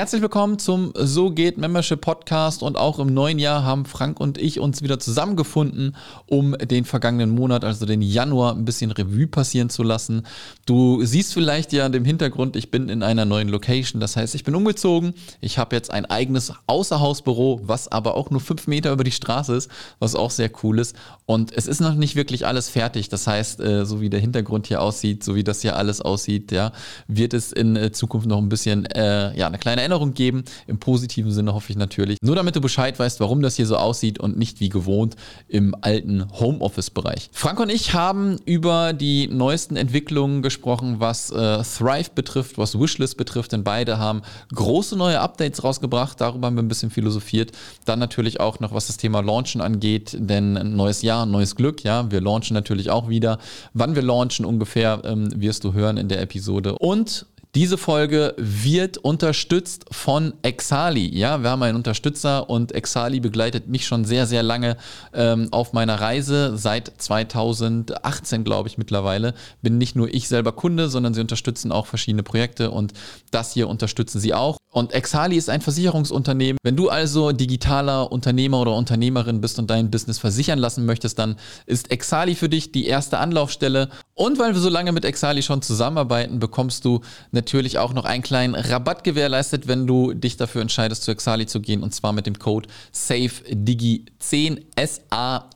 Herzlich willkommen zum So geht Membership Podcast und auch im neuen Jahr haben Frank und ich uns wieder zusammengefunden, um den vergangenen Monat, also den Januar, ein bisschen Revue passieren zu lassen. Du siehst vielleicht ja dem Hintergrund, ich bin in einer neuen Location, das heißt, ich bin umgezogen. Ich habe jetzt ein eigenes Außerhausbüro, was aber auch nur fünf Meter über die Straße ist, was auch sehr cool ist. Und es ist noch nicht wirklich alles fertig. Das heißt, äh, so wie der Hintergrund hier aussieht, so wie das hier alles aussieht, ja, wird es in äh, Zukunft noch ein bisschen, äh, ja, eine kleine Erinnerung geben. Im positiven Sinne hoffe ich natürlich. Nur damit du Bescheid weißt, warum das hier so aussieht und nicht wie gewohnt im alten Homeoffice-Bereich. Frank und ich haben über die neuesten Entwicklungen gesprochen, was äh, Thrive betrifft, was Wishlist betrifft, denn beide haben große neue Updates rausgebracht. Darüber haben wir ein bisschen philosophiert. Dann natürlich auch noch, was das Thema Launchen angeht, denn ein neues Jahr, neues Glück. Ja, wir launchen natürlich auch wieder. Wann wir launchen ungefähr, ähm, wirst du hören in der Episode. Und diese Folge wird unterstützt von Exali. Ja, wir haben einen Unterstützer und Exali begleitet mich schon sehr, sehr lange ähm, auf meiner Reise. Seit 2018, glaube ich, mittlerweile. Bin nicht nur ich selber Kunde, sondern sie unterstützen auch verschiedene Projekte und das hier unterstützen sie auch. Und Exali ist ein Versicherungsunternehmen. Wenn du also digitaler Unternehmer oder Unternehmerin bist und dein Business versichern lassen möchtest, dann ist Exali für dich die erste Anlaufstelle. Und weil wir so lange mit Exali schon zusammenarbeiten, bekommst du natürlich auch noch einen kleinen Rabatt gewährleistet, wenn du dich dafür entscheidest, zu Exali zu gehen. Und zwar mit dem Code SAFEDIGI10 S-A-F-E-D-I-G-I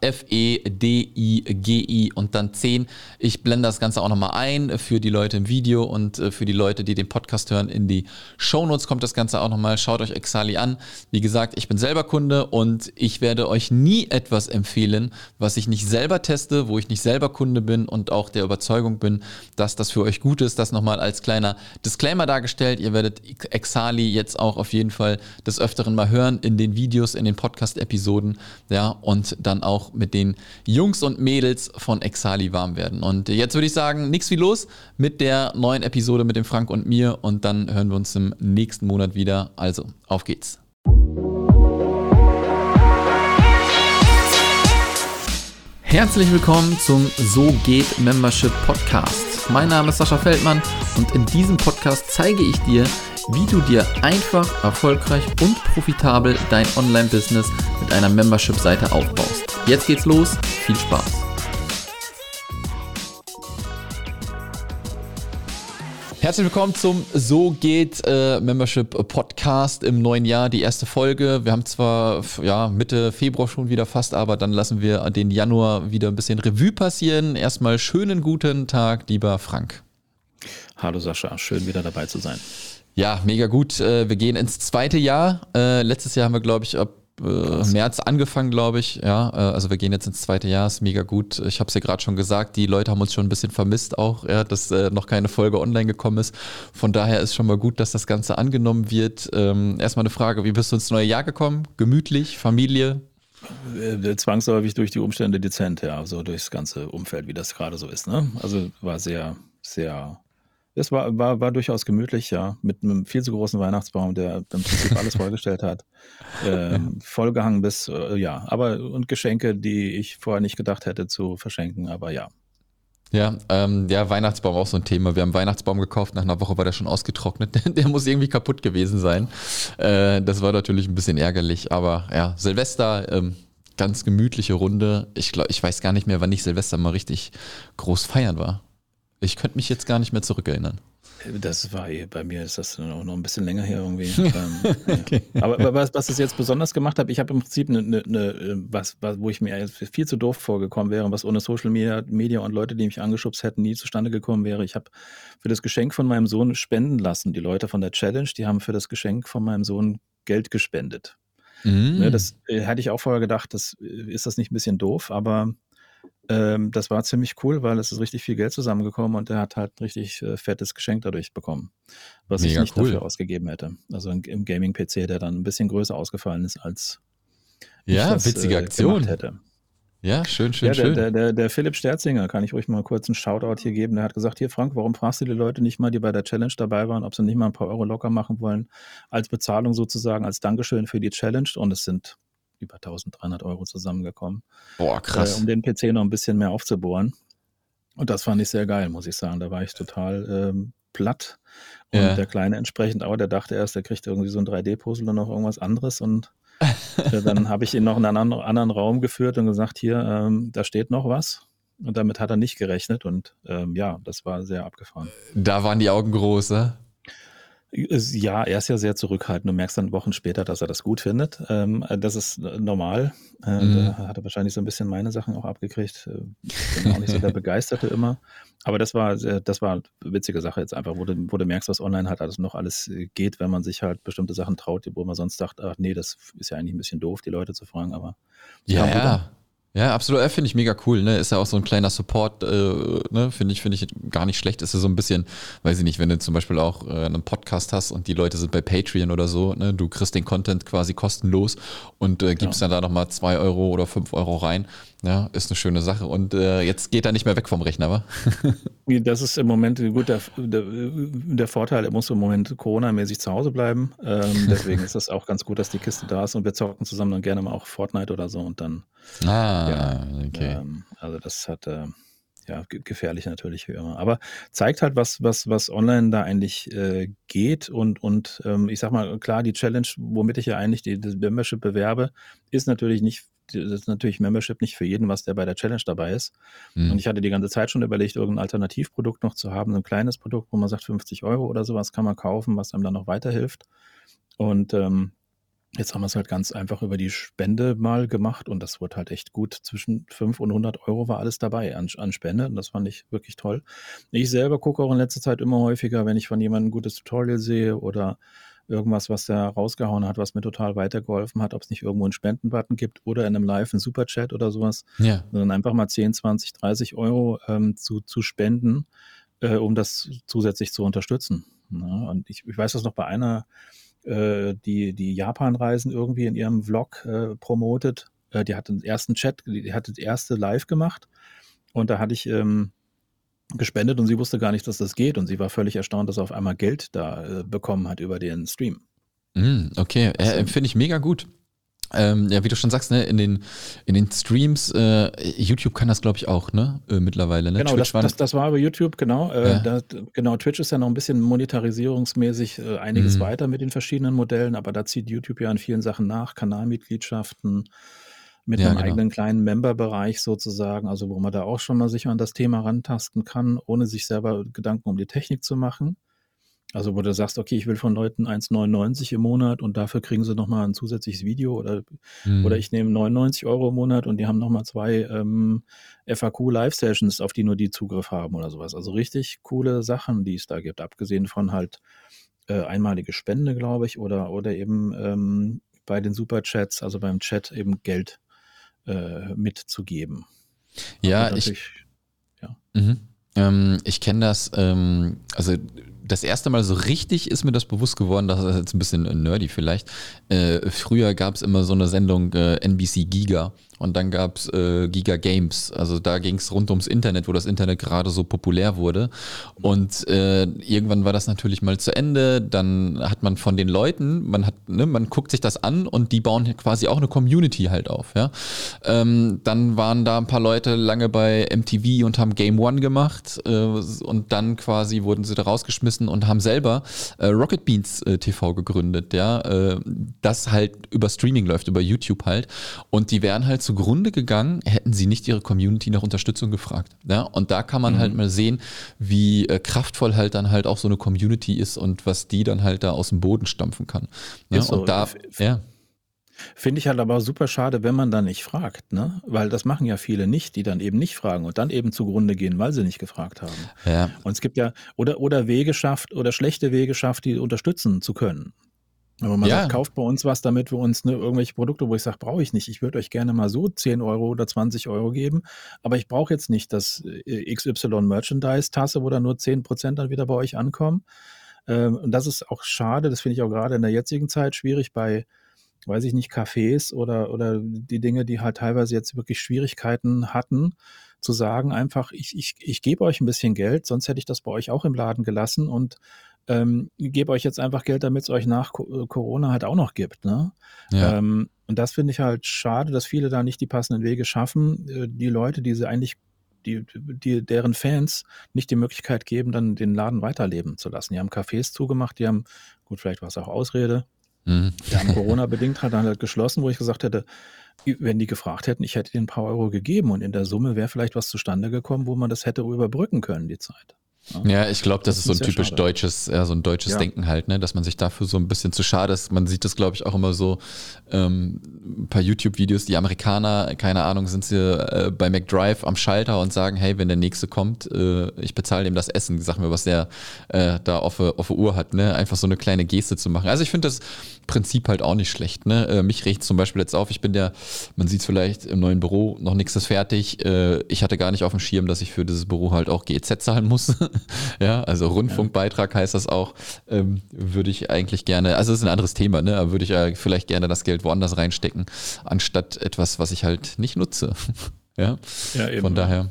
und dann 10. Ich blende das Ganze auch nochmal ein für die Leute im Video und äh, für die Leute, die den Podcast hören. In die Shownotes kommt das Ganze auch nochmal. Schaut euch Exali an. Wie gesagt, ich bin selber Kunde und ich werde euch nie etwas empfehlen, was ich nicht selber teste, wo ich nicht selber Kunde bin und auch der Überzeugung bin, dass das für euch gut ist. Das nochmal als kleiner Disclaimer dargestellt. Ihr werdet Exali jetzt auch auf jeden Fall des Öfteren mal hören in den Videos, in den Podcast-Episoden. Ja, und dann auch mit den Jungs und Mädels von Exali warm werden. Und jetzt würde ich sagen, nichts wie los mit der neuen Episode mit dem Frank und mir. Und dann hören wir uns im nächsten Monat wieder. Also, auf geht's. Herzlich willkommen zum So geht Membership Podcast. Mein Name ist Sascha Feldmann und in diesem Podcast zeige ich dir, wie du dir einfach, erfolgreich und profitabel dein Online-Business mit einer Membership-Seite aufbaust. Jetzt geht's los, viel Spaß! Herzlich willkommen zum So geht äh, Membership Podcast im neuen Jahr, die erste Folge. Wir haben zwar ja, Mitte Februar schon wieder fast, aber dann lassen wir den Januar wieder ein bisschen Revue passieren. Erstmal schönen guten Tag, lieber Frank. Hallo Sascha, schön wieder dabei zu sein. Ja, mega gut. Äh, wir gehen ins zweite Jahr. Äh, letztes Jahr haben wir, glaube ich, ab äh, März angefangen, glaube ich. Ja, äh, also wir gehen jetzt ins zweite Jahr, ist mega gut. Ich habe es ja gerade schon gesagt, die Leute haben uns schon ein bisschen vermisst auch, ja, dass äh, noch keine Folge online gekommen ist. Von daher ist schon mal gut, dass das Ganze angenommen wird. Ähm, erstmal eine Frage, wie bist du ins neue Jahr gekommen? Gemütlich, Familie? Äh, zwangsläufig durch die Umstände dezent, ja, so durchs ganze Umfeld, wie das gerade so ist. Ne? Also war sehr, sehr es war, war, war durchaus gemütlich, ja, mit einem viel zu großen Weihnachtsbaum, der im Prinzip alles vorgestellt hat. Ähm, vollgehangen bis, äh, ja, aber und Geschenke, die ich vorher nicht gedacht hätte zu verschenken, aber ja. Ja, ähm, der Weihnachtsbaum auch so ein Thema. Wir haben Weihnachtsbaum gekauft, nach einer Woche war der schon ausgetrocknet. der muss irgendwie kaputt gewesen sein. Äh, das war natürlich ein bisschen ärgerlich, aber ja, Silvester, ähm, ganz gemütliche Runde. Ich glaube, ich weiß gar nicht mehr, wann ich Silvester mal richtig groß feiern war. Ich könnte mich jetzt gar nicht mehr zurückerinnern. Das war eh, bei mir ist das noch, noch ein bisschen länger her irgendwie. ähm, okay. Aber was, was es jetzt besonders gemacht habe, ich habe im Prinzip eine, eine, eine, was, was, wo ich mir viel zu doof vorgekommen wäre, was ohne Social Media, Media und Leute, die mich angeschubst hätten, nie zustande gekommen wäre. Ich habe für das Geschenk von meinem Sohn spenden lassen. Die Leute von der Challenge, die haben für das Geschenk von meinem Sohn Geld gespendet. Mm. Ne, das äh, hätte ich auch vorher gedacht, das äh, ist das nicht ein bisschen doof, aber ähm, das war ziemlich cool, weil es ist richtig viel Geld zusammengekommen und er hat halt ein richtig äh, fettes Geschenk dadurch bekommen, was Mega ich nicht cool. dafür ausgegeben hätte. Also im Gaming-PC, der dann ein bisschen größer ausgefallen ist, als ja, ich das, witzige äh, Aktion. hätte. Ja, schön, schön, ja, der, schön. Der, der, der Philipp Sterzinger, kann ich ruhig mal kurz einen Shoutout hier geben. Der hat gesagt, hier Frank, warum fragst du die Leute nicht mal, die bei der Challenge dabei waren, ob sie nicht mal ein paar Euro locker machen wollen, als Bezahlung sozusagen, als Dankeschön für die Challenge. Und es sind über 1300 Euro zusammengekommen. Boah, krass. Äh, um den PC noch ein bisschen mehr aufzubohren. Und das fand ich sehr geil, muss ich sagen. Da war ich total ähm, platt. Und ja. der Kleine entsprechend auch, der dachte erst, der kriegt irgendwie so ein 3D-Puzzle und noch irgendwas anderes. Und äh, dann habe ich ihn noch in einen anderen Raum geführt und gesagt, hier, ähm, da steht noch was. Und damit hat er nicht gerechnet. Und ähm, ja, das war sehr abgefahren. Da waren die Augen groß, ne? Ja, er ist ja sehr zurückhaltend. Du merkst dann Wochen später, dass er das gut findet. Ähm, das ist normal. Äh, mhm. Da hat er wahrscheinlich so ein bisschen meine Sachen auch abgekriegt. Äh, bin auch nicht so der Begeisterte immer. Aber das war, das war eine witzige Sache jetzt einfach, wo du, wo du merkst, was online hat, alles noch alles äh, geht, wenn man sich halt bestimmte Sachen traut, wo man sonst dachte, ach nee, das ist ja eigentlich ein bisschen doof, die Leute zu fragen, aber. Ja, ja. Ja, absolut. Finde ich mega cool. Ne? Ist ja auch so ein kleiner Support, äh, ne? finde ich, finde ich gar nicht schlecht. Ist ja so ein bisschen, weiß ich nicht, wenn du zum Beispiel auch äh, einen Podcast hast und die Leute sind bei Patreon oder so, ne? du kriegst den Content quasi kostenlos und äh, gibst ja. dann da nochmal zwei Euro oder fünf Euro rein. Ja, ist eine schöne Sache. Und äh, jetzt geht er nicht mehr weg vom Rechner, wa? das ist im Moment gut, der, der, der Vorteil, er muss im Moment Corona-mäßig zu Hause bleiben. Ähm, deswegen ist das auch ganz gut, dass die Kiste da ist und wir zocken zusammen dann gerne mal auch Fortnite oder so und dann. Ah, ja, okay. Ähm, also das hat äh, ja gefährlich natürlich wie immer. Aber zeigt halt, was, was, was online da eigentlich äh, geht und, und ähm, ich sag mal, klar, die Challenge, womit ich ja eigentlich die, die Membership bewerbe, ist natürlich nicht das ist natürlich Membership nicht für jeden, was der bei der Challenge dabei ist. Mhm. Und ich hatte die ganze Zeit schon überlegt, irgendein Alternativprodukt noch zu haben, ein kleines Produkt, wo man sagt, 50 Euro oder sowas kann man kaufen, was einem dann noch weiterhilft. Und ähm, Jetzt haben wir es halt ganz einfach über die Spende mal gemacht und das wurde halt echt gut. Zwischen 5 und 100 Euro war alles dabei an, an Spende und das fand ich wirklich toll. Ich selber gucke auch in letzter Zeit immer häufiger, wenn ich von jemandem ein gutes Tutorial sehe oder irgendwas, was er rausgehauen hat, was mir total weitergeholfen hat, ob es nicht irgendwo einen Spendenbutton gibt oder in einem Live einen Superchat oder sowas, ja. sondern einfach mal 10, 20, 30 Euro ähm, zu, zu spenden, äh, um das zusätzlich zu unterstützen. Ja, und ich, ich weiß das noch bei einer, äh, die die Japan-Reisen irgendwie in ihrem Vlog äh, promotet. Äh, die hat den ersten Chat, die hat das erste Live gemacht und da hatte ich ähm, gespendet und sie wusste gar nicht, dass das geht und sie war völlig erstaunt, dass er auf einmal Geld da äh, bekommen hat über den Stream. Mm, okay, äh, finde ich mega gut. Ähm, ja, wie du schon sagst, ne, in den, in den Streams, äh, YouTube kann das, glaube ich, auch, ne, äh, mittlerweile. Ne? Genau, das, das, das, war über YouTube, genau. Äh, ja. das, genau, Twitch ist ja noch ein bisschen monetarisierungsmäßig äh, einiges mhm. weiter mit den verschiedenen Modellen, aber da zieht YouTube ja an vielen Sachen nach, Kanalmitgliedschaften, mit ja, einem genau. eigenen kleinen Member-Bereich sozusagen, also wo man da auch schon mal sich an das Thema rantasten kann, ohne sich selber Gedanken um die Technik zu machen. Also wo du sagst, okay, ich will von Leuten 1,99 im Monat und dafür kriegen sie nochmal ein zusätzliches Video oder, mhm. oder ich nehme 99 Euro im Monat und die haben nochmal zwei ähm, FAQ-Live-Sessions, auf die nur die Zugriff haben oder sowas. Also richtig coole Sachen, die es da gibt, abgesehen von halt äh, einmalige Spende, glaube ich, oder, oder eben ähm, bei den Superchats, also beim Chat eben Geld äh, mitzugeben. Ja, ich, ja. Mhm. Ähm, ich kenne das, ähm, also das erste Mal so richtig ist mir das bewusst geworden, das ist jetzt ein bisschen nerdy vielleicht. Äh, früher gab es immer so eine Sendung äh, NBC Giga und dann gab es äh, Giga Games. Also da ging es rund ums Internet, wo das Internet gerade so populär wurde. Und äh, irgendwann war das natürlich mal zu Ende. Dann hat man von den Leuten, man hat, ne, man guckt sich das an und die bauen quasi auch eine Community halt auf. Ja? Ähm, dann waren da ein paar Leute lange bei MTV und haben Game One gemacht äh, und dann quasi wurden sie da rausgeschmissen und haben selber äh, Rocket Beans äh, TV gegründet, ja, äh, das halt über Streaming läuft, über YouTube halt. Und die wären halt zugrunde gegangen, hätten sie nicht ihre Community nach Unterstützung gefragt. Ja? Und da kann man mhm. halt mal sehen, wie äh, kraftvoll halt dann halt auch so eine Community ist und was die dann halt da aus dem Boden stampfen kann. Ja? So. Und da, ja. Finde ich halt aber super schade, wenn man dann nicht fragt, ne? Weil das machen ja viele nicht, die dann eben nicht fragen und dann eben zugrunde gehen, weil sie nicht gefragt haben. Ja. Und es gibt ja, oder, oder Wege schafft oder schlechte Wege schafft, die unterstützen zu können. Aber man ja. sagt, kauft bei uns was, damit wir uns ne, irgendwelche Produkte, wo ich sage, brauche ich nicht. Ich würde euch gerne mal so 10 Euro oder 20 Euro geben, aber ich brauche jetzt nicht das äh, XY Merchandise-Tasse, wo dann nur 10 Prozent dann wieder bei euch ankommen. Ähm, und das ist auch schade, das finde ich auch gerade in der jetzigen Zeit schwierig bei, weiß ich nicht, Cafés oder, oder die Dinge, die halt teilweise jetzt wirklich Schwierigkeiten hatten, zu sagen einfach, ich, ich, ich gebe euch ein bisschen Geld, sonst hätte ich das bei euch auch im Laden gelassen und ähm, gebe euch jetzt einfach Geld, damit es euch nach äh, Corona halt auch noch gibt. Ne? Ja. Ähm, und das finde ich halt schade, dass viele da nicht die passenden Wege schaffen, äh, die Leute, die sie eigentlich die, die, deren Fans nicht die Möglichkeit geben, dann den Laden weiterleben zu lassen. Die haben Cafés zugemacht, die haben, gut, vielleicht war es auch Ausrede, mhm. die haben Corona-bedingt halt dann halt geschlossen, wo ich gesagt hätte, wenn die gefragt hätten, ich hätte ihnen ein paar Euro gegeben und in der Summe wäre vielleicht was zustande gekommen, wo man das hätte überbrücken können, die Zeit. Ja, ich glaube, das, das, ist so ein typisch schade. deutsches, ja, so ein deutsches ja. Denken halt, ne, dass man sich dafür so ein bisschen zu schade ist. Man sieht das, glaube ich, auch immer so ähm, ein paar YouTube-Videos. Die Amerikaner, keine Ahnung, sind sie äh, bei McDrive am Schalter und sagen, hey, wenn der nächste kommt, äh, ich bezahle dem das Essen. Sag mir, was der äh, da auf, auf der Uhr hat, ne? Einfach so eine kleine Geste zu machen. Also ich finde das Prinzip halt auch nicht schlecht. Ne? Äh, mich regt zum Beispiel jetzt auf, ich bin der, man sieht es vielleicht im neuen Büro, noch nichts ist fertig. Äh, ich hatte gar nicht auf dem Schirm, dass ich für dieses Büro halt auch GEZ zahlen muss. ja, also Rundfunkbeitrag heißt das auch. Ähm, würde ich eigentlich gerne, also das ist ein anderes Thema, ne? aber würde ich ja vielleicht gerne das Geld woanders reinstecken, anstatt etwas, was ich halt nicht nutze. ja, ja eben. von daher.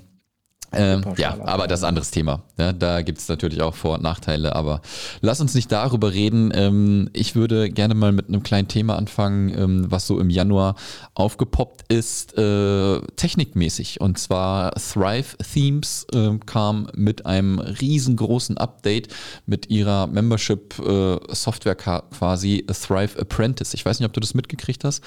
Ähm, ja, aber das ist ein anderes Thema. Ja, da gibt es natürlich auch Vor- und Nachteile, aber lass uns nicht darüber reden. Ähm, ich würde gerne mal mit einem kleinen Thema anfangen, ähm, was so im Januar aufgepoppt ist, äh, technikmäßig. Und zwar Thrive Themes äh, kam mit einem riesengroßen Update mit ihrer Membership-Software äh, quasi Thrive Apprentice. Ich weiß nicht, ob du das mitgekriegt hast.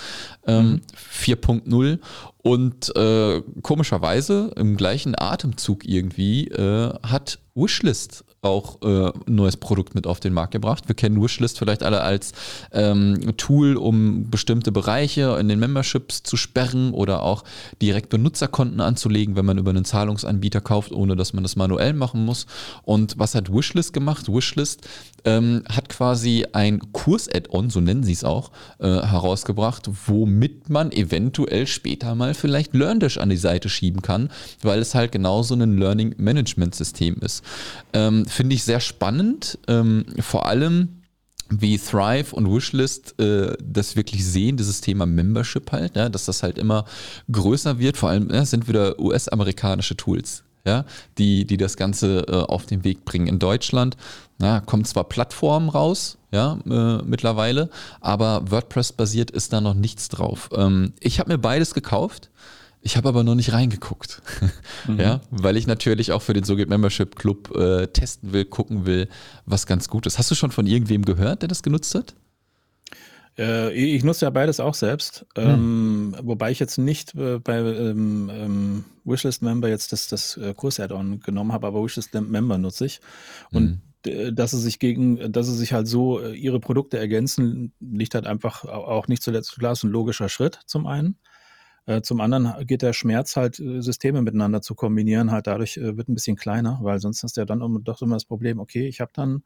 Ähm, mhm. 4.0 und äh, komischerweise im gleichen Atemzug irgendwie äh, hat Wishlist auch äh, ein neues Produkt mit auf den Markt gebracht. Wir kennen Wishlist vielleicht alle als ähm, Tool, um bestimmte Bereiche in den Memberships zu sperren oder auch direkt Benutzerkonten anzulegen, wenn man über einen Zahlungsanbieter kauft, ohne dass man das manuell machen muss. Und was hat Wishlist gemacht? Wishlist ähm, hat quasi ein Kurs-Add-on, so nennen sie es auch, äh, herausgebracht, womit man eventuell später mal vielleicht LearnDash an die Seite schieben kann, weil es halt genauso ein Learning-Management-System ist. Ähm, Finde ich sehr spannend, ähm, vor allem wie Thrive und Wishlist äh, das wirklich sehen, dieses Thema Membership halt, ja, dass das halt immer größer wird. Vor allem ja, sind wieder US-amerikanische Tools, ja, die, die das Ganze äh, auf den Weg bringen. In Deutschland ja, kommen zwar Plattformen raus, ja, äh, mittlerweile, aber WordPress-basiert ist da noch nichts drauf. Ähm, ich habe mir beides gekauft. Ich habe aber noch nicht reingeguckt. Mhm. Ja, weil ich natürlich auch für den SoGit Membership Club äh, testen will, gucken will, was ganz gut ist. Hast du schon von irgendwem gehört, der das genutzt hat? Äh, ich nutze ja beides auch selbst, hm. ähm, wobei ich jetzt nicht äh, bei ähm, ähm, Wishlist Member jetzt das, das äh, Kurs-Add-on genommen habe, aber Wishlist Member nutze ich. Und hm. dass sie sich gegen, dass sie sich halt so äh, ihre Produkte ergänzen, liegt halt einfach auch nicht zuletzt klar, ist ein logischer Schritt zum einen. Äh, zum anderen geht der Schmerz halt, äh, Systeme miteinander zu kombinieren, halt dadurch äh, wird ein bisschen kleiner, weil sonst hast du ja dann doch immer das Problem, okay, ich habe dann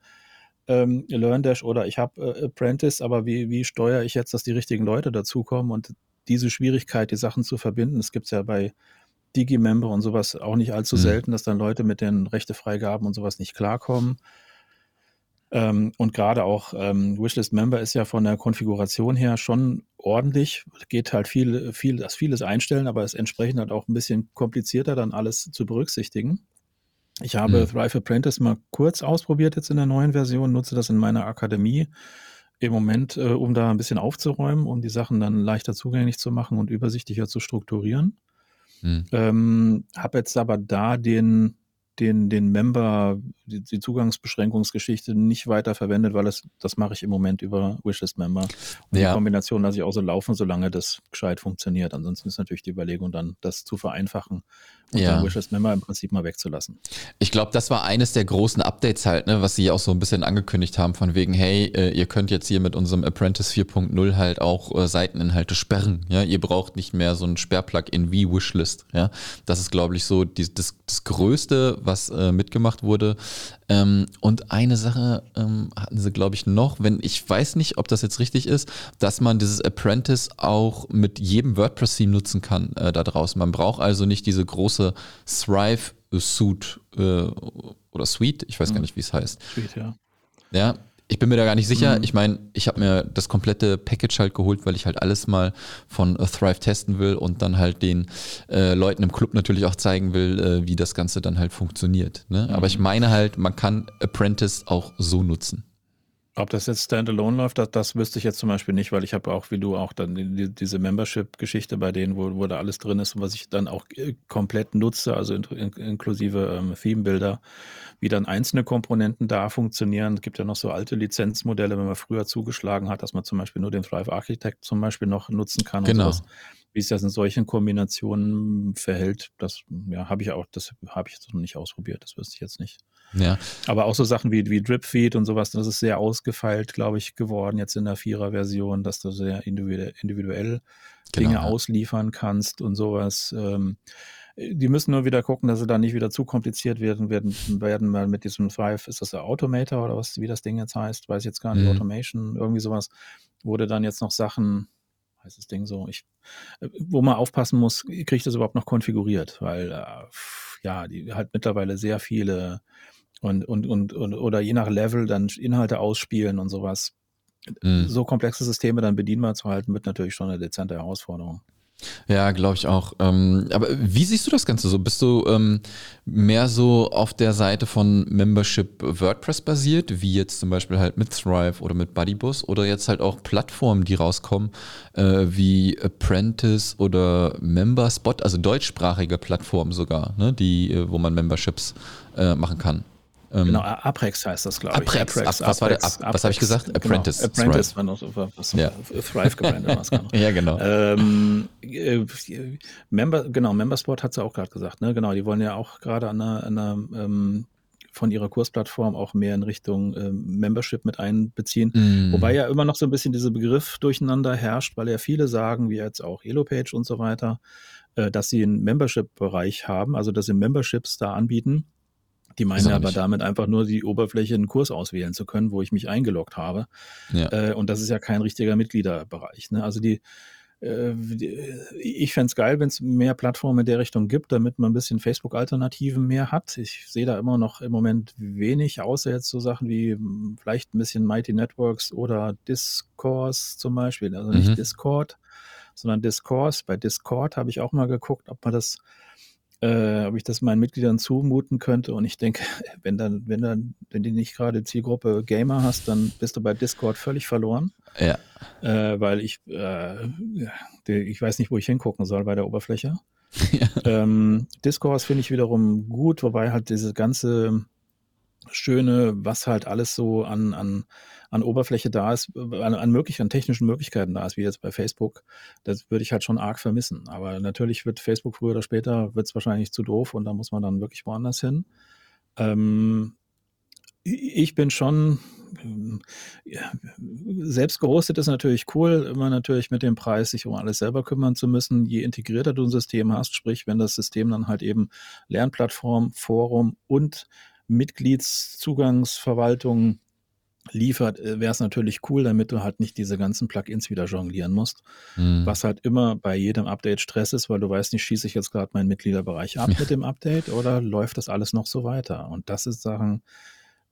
ähm, LearnDash oder ich habe äh, Apprentice, aber wie, wie steuere ich jetzt, dass die richtigen Leute dazukommen und diese Schwierigkeit, die Sachen zu verbinden, das gibt es ja bei Digimember und sowas auch nicht allzu mhm. selten, dass dann Leute mit den Rechtefreigaben und sowas nicht klarkommen. Ähm, und gerade auch ähm, Wishlist Member ist ja von der Konfiguration her schon ordentlich. Geht halt viel, viel, das vieles einstellen, aber ist entsprechend halt auch ein bisschen komplizierter, dann alles zu berücksichtigen. Ich habe mhm. Thrive Apprentice mal kurz ausprobiert jetzt in der neuen Version, nutze das in meiner Akademie im Moment, äh, um da ein bisschen aufzuräumen, um die Sachen dann leichter zugänglich zu machen und übersichtlicher zu strukturieren. Mhm. Ähm, habe jetzt aber da den den, den Member, die, die Zugangsbeschränkungsgeschichte nicht weiter verwendet, weil es, das mache ich im Moment über Wishlist Member. Und ja. die Kombination lasse ich auch so laufen, solange das gescheit funktioniert. Ansonsten ist natürlich die Überlegung dann, das zu vereinfachen und ja. dann Wishlist Member im Prinzip mal wegzulassen. Ich glaube, das war eines der großen Updates halt, ne, was sie auch so ein bisschen angekündigt haben, von wegen, hey, äh, ihr könnt jetzt hier mit unserem Apprentice 4.0 halt auch äh, Seiteninhalte sperren. Ja, ihr braucht nicht mehr so ein Sperrplugin wie Wishlist. Ja, das ist, glaube ich, so die, das, das Größte, was äh, mitgemacht wurde. Ähm, und eine Sache ähm, hatten sie, glaube ich, noch, wenn ich weiß nicht, ob das jetzt richtig ist, dass man dieses Apprentice auch mit jedem WordPress-Theme nutzen kann äh, da draußen. Man braucht also nicht diese große Thrive Suite äh, oder Suite, ich weiß gar mhm. nicht, wie es heißt. Suite, ja. Ja, ich bin mir da gar nicht sicher. Mhm. Ich meine, ich habe mir das komplette Package halt geholt, weil ich halt alles mal von Thrive testen will und dann halt den äh, Leuten im Club natürlich auch zeigen will, äh, wie das Ganze dann halt funktioniert. Ne? Mhm. Aber ich meine halt, man kann Apprentice auch so nutzen. Ob das jetzt standalone läuft, das, das wüsste ich jetzt zum Beispiel nicht, weil ich habe auch, wie du auch dann die, diese Membership-Geschichte bei denen, wo, wo da alles drin ist und was ich dann auch äh, komplett nutze, also in, in, inklusive ähm, Theme-Bilder, wie dann einzelne Komponenten da funktionieren. Es gibt ja noch so alte Lizenzmodelle, wenn man früher zugeschlagen hat, dass man zum Beispiel nur den Thrive Architect zum Beispiel noch nutzen kann. Genau. Wie sich das in solchen Kombinationen verhält, das ja, habe ich auch, das habe ich jetzt noch nicht ausprobiert, das wüsste ich jetzt nicht. Ja. Aber auch so Sachen wie, wie Dripfeed und sowas, das ist sehr ausgefeilt, glaube ich, geworden jetzt in der Vierer-Version, dass du sehr individuell, genau, Dinge ja. ausliefern kannst und sowas. Ähm, die müssen nur wieder gucken, dass sie da nicht wieder zu kompliziert werden, werden, werden mal mit diesem Thrive, ist das der Automator oder was, wie das Ding jetzt heißt, weiß ich jetzt gar nicht, mhm. Automation, irgendwie sowas, wurde dann jetzt noch Sachen, heißt das Ding so, ich, wo man aufpassen muss, kriege ich das überhaupt noch konfiguriert, weil, äh, ja, die halt mittlerweile sehr viele und, und, und, und oder je nach Level dann Inhalte ausspielen und sowas. Mhm. So komplexe Systeme dann bedienbar zu halten, wird natürlich schon eine dezente Herausforderung. Ja, glaube ich auch. Ähm, aber wie siehst du das Ganze so? Bist du ähm, mehr so auf der Seite von Membership WordPress basiert, wie jetzt zum Beispiel halt mit Thrive oder mit Buddybus oder jetzt halt auch Plattformen, die rauskommen, äh, wie Apprentice oder Memberspot, also deutschsprachige Plattformen sogar, ne, die, äh, wo man Memberships äh, machen kann? Ähm, genau, Aprex heißt das, glaube ich. Aprex, Aprex, was, Aprex, was habe ich gesagt? Genau, Apprentice. Genau, Apprentice war noch was ja. Thrive gebrandet war Ja, genau. Ähm, äh, Member, genau, Membersport hat sie auch gerade gesagt, ne? Genau, die wollen ja auch gerade an einer, einer ähm, von ihrer Kursplattform auch mehr in Richtung äh, Membership mit einbeziehen. Mm. Wobei ja immer noch so ein bisschen dieser Begriff durcheinander herrscht, weil ja viele sagen, wie jetzt auch Elopage und so weiter, äh, dass sie einen Membership-Bereich haben, also dass sie Memberships da anbieten die meinen aber nicht. damit einfach nur die Oberfläche einen Kurs auswählen zu können, wo ich mich eingeloggt habe. Ja. Äh, und das ist ja kein richtiger Mitgliederbereich. Ne? Also die, äh, ich fände es geil, wenn es mehr Plattformen in der Richtung gibt, damit man ein bisschen Facebook-Alternativen mehr hat. Ich sehe da immer noch im Moment wenig, außer jetzt so Sachen wie hm, vielleicht ein bisschen Mighty Networks oder Discourse zum Beispiel. Also nicht mhm. Discord, sondern Discourse. Bei Discord habe ich auch mal geguckt, ob man das äh, ob ich das meinen Mitgliedern zumuten könnte. Und ich denke, wenn dann, wenn dann, wenn du nicht gerade Zielgruppe Gamer hast, dann bist du bei Discord völlig verloren. Ja. Äh, weil ich, äh, ich weiß nicht, wo ich hingucken soll bei der Oberfläche. Ja. Ähm, Discord finde ich wiederum gut, wobei halt diese ganze schöne, was halt alles so an, an an Oberfläche da ist, an, an, möglich, an technischen Möglichkeiten da ist, wie jetzt bei Facebook, das würde ich halt schon arg vermissen. Aber natürlich wird Facebook früher oder später, wird es wahrscheinlich zu doof und da muss man dann wirklich woanders hin. Ähm, ich bin schon, ja, selbst gehostet ist natürlich cool, immer natürlich mit dem Preis, sich um alles selber kümmern zu müssen. Je integrierter du ein System hast, sprich, wenn das System dann halt eben Lernplattform, Forum und Mitgliedszugangsverwaltung liefert, äh, wäre es natürlich cool, damit du halt nicht diese ganzen Plugins wieder jonglieren musst. Mhm. Was halt immer bei jedem Update Stress ist, weil du weißt nicht, schieße ich jetzt gerade meinen Mitgliederbereich ab ja. mit dem Update oder läuft das alles noch so weiter? Und das ist Sachen,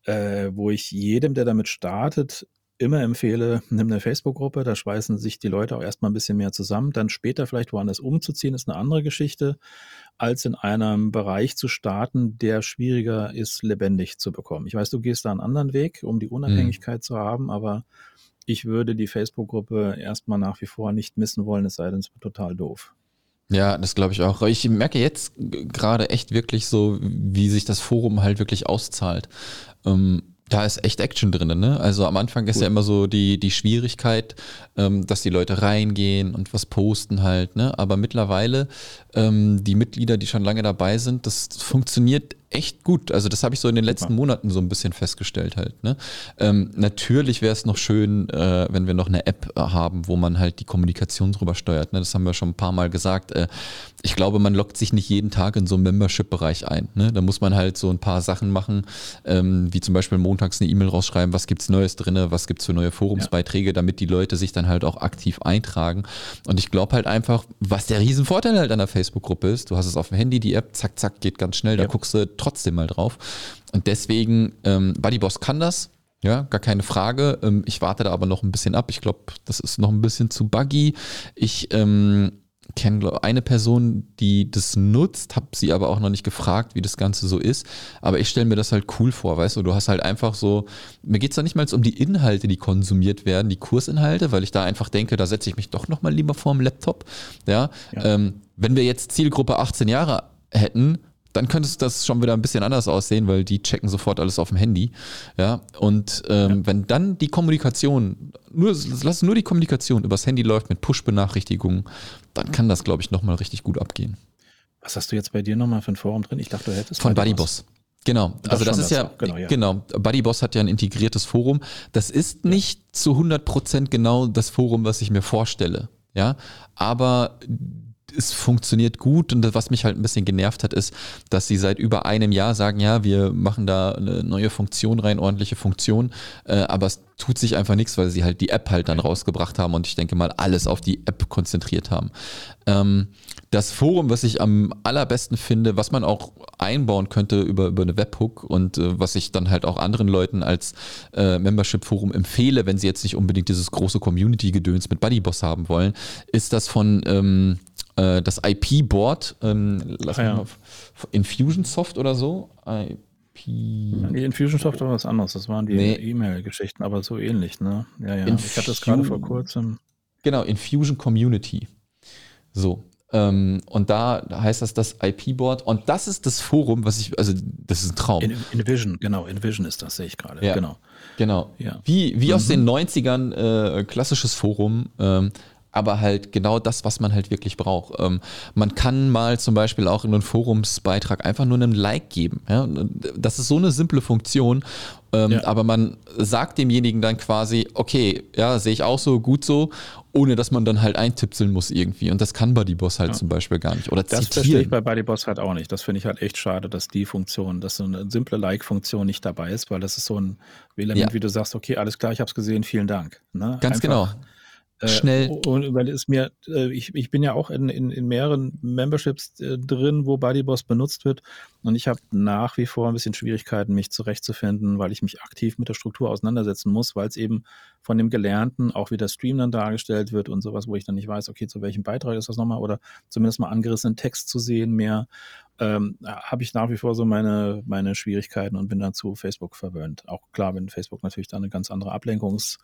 äh, wo ich jedem, der damit startet, immer empfehle, nimm eine Facebook-Gruppe, da schweißen sich die Leute auch erstmal ein bisschen mehr zusammen. Dann später vielleicht woanders umzuziehen, ist eine andere Geschichte, als in einem Bereich zu starten, der schwieriger ist, lebendig zu bekommen. Ich weiß, du gehst da einen anderen Weg, um die. Unabhängigkeit mhm. zu haben, aber ich würde die Facebook-Gruppe erstmal nach wie vor nicht missen wollen, es sei denn, es wird total doof. Ja, das glaube ich auch. Ich merke jetzt gerade echt wirklich so, wie sich das Forum halt wirklich auszahlt. Ähm, da ist echt Action drin, ne? Also am Anfang ist cool. ja immer so die, die Schwierigkeit, ähm, dass die Leute reingehen und was posten halt, ne? Aber mittlerweile, ähm, die Mitglieder, die schon lange dabei sind, das funktioniert echt gut. Also das habe ich so in den letzten Monaten so ein bisschen festgestellt halt. Ne? Ähm, natürlich wäre es noch schön, äh, wenn wir noch eine App äh, haben, wo man halt die Kommunikation drüber steuert. Ne? Das haben wir schon ein paar Mal gesagt. Äh, ich glaube, man lockt sich nicht jeden Tag in so einen Membership-Bereich ein. Ne? Da muss man halt so ein paar Sachen machen, ähm, wie zum Beispiel montags eine E-Mail rausschreiben, was gibt's Neues drin, was gibt's für neue Forumsbeiträge, ja. damit die Leute sich dann halt auch aktiv eintragen. Und ich glaube halt einfach, was der Riesenvorteil halt an der Facebook-Gruppe ist, du hast es auf dem Handy, die App, zack, zack, geht ganz schnell, ja. da guckst du trotzdem mal drauf. Und deswegen, ähm, Bodyboss kann das, ja, gar keine Frage. Ähm, ich warte da aber noch ein bisschen ab. Ich glaube, das ist noch ein bisschen zu buggy. Ich ähm, kenne eine Person, die das nutzt, habe sie aber auch noch nicht gefragt, wie das Ganze so ist. Aber ich stelle mir das halt cool vor, weißt du, du hast halt einfach so, mir geht es da nicht mal um die Inhalte, die konsumiert werden, die Kursinhalte, weil ich da einfach denke, da setze ich mich doch nochmal lieber vor dem Laptop. Ja, ja. Ähm, wenn wir jetzt Zielgruppe 18 Jahre hätten, dann könnte das schon wieder ein bisschen anders aussehen, weil die checken sofort alles auf dem Handy. Ja, und ähm, ja. wenn dann die Kommunikation, nur, lass nur die Kommunikation übers Handy läuft mit Push-Benachrichtigungen, dann kann das, glaube ich, nochmal richtig gut abgehen. Was hast du jetzt bei dir nochmal für ein Forum drin? Ich dachte, du hättest. Von Buddyboss. Genau, also das, das ist ja, genau, ja, genau, Buddyboss hat ja ein integriertes Forum. Das ist nicht zu 100% genau das Forum, was ich mir vorstelle. Ja, aber es funktioniert gut und was mich halt ein bisschen genervt hat, ist, dass sie seit über einem Jahr sagen, ja, wir machen da eine neue Funktion rein, ordentliche Funktion, äh, aber es tut sich einfach nichts, weil sie halt die App halt dann rausgebracht haben und ich denke mal alles auf die App konzentriert haben. Ähm, das Forum, was ich am allerbesten finde, was man auch einbauen könnte über, über eine Webhook und äh, was ich dann halt auch anderen Leuten als äh, Membership-Forum empfehle, wenn sie jetzt nicht unbedingt dieses große Community-Gedöns mit Buddyboss haben wollen, ist das von ähm, äh, das IP-Board, ähm, lass ah, ja. mal, Infusionsoft oder so. IP. Nee, Infusionsoft war was anderes. Das waren die nee. E-Mail-Geschichten, aber so ähnlich, ne? Ja, ja. Ich hatte das gerade vor kurzem. Genau, Infusion Community. So. Ähm, und da heißt das das IP-Board. Und das ist das Forum, was ich, also das ist ein Traum. In, Invision, genau, Invision ist das, sehe ich gerade. Ja, genau. Genau. Ja. Wie, wie mhm. aus den 90ern äh, klassisches Forum. Ähm, aber halt genau das, was man halt wirklich braucht. Ähm, man kann mal zum Beispiel auch in einem Forumsbeitrag einfach nur einen Like geben. Ja? Das ist so eine simple Funktion, ähm, ja. aber man sagt demjenigen dann quasi, okay, ja, sehe ich auch so, gut so, ohne dass man dann halt eintipseln muss irgendwie. Und das kann Bodyboss halt ja. zum Beispiel gar nicht. Oder das zitieren. verstehe ich bei Bodyboss halt auch nicht. Das finde ich halt echt schade, dass die Funktion, dass so eine simple Like-Funktion nicht dabei ist, weil das ist so ein Element, wie du sagst, okay, alles klar, ich habe es gesehen, vielen Dank. Ne? Ganz Einfach, genau äh, Schnell. Und weil es mir, äh, ich, ich bin ja auch in, in, in mehreren Memberships äh, drin, wo Bodyboss benutzt wird. Und ich habe nach wie vor ein bisschen Schwierigkeiten, mich zurechtzufinden, weil ich mich aktiv mit der Struktur auseinandersetzen muss, weil es eben von dem Gelernten auch wieder Stream dann dargestellt wird und sowas, wo ich dann nicht weiß, okay, zu welchem Beitrag ist das nochmal oder zumindest mal angerissenen Text zu sehen mehr. Ähm, habe ich nach wie vor so meine, meine Schwierigkeiten und bin dann zu Facebook verwöhnt. Auch klar, wenn Facebook natürlich da eine ganz andere Ablenkungs-